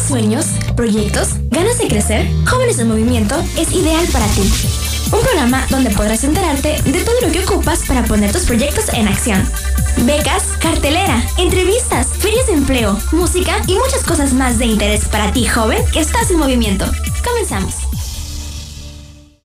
Sueños, proyectos, ganas de crecer? Jóvenes en Movimiento es ideal para ti. Un programa donde podrás enterarte de todo lo que ocupas para poner tus proyectos en acción. Becas, cartelera, entrevistas, ferias de empleo, música y muchas cosas más de interés para ti, joven, que estás en movimiento. Comenzamos.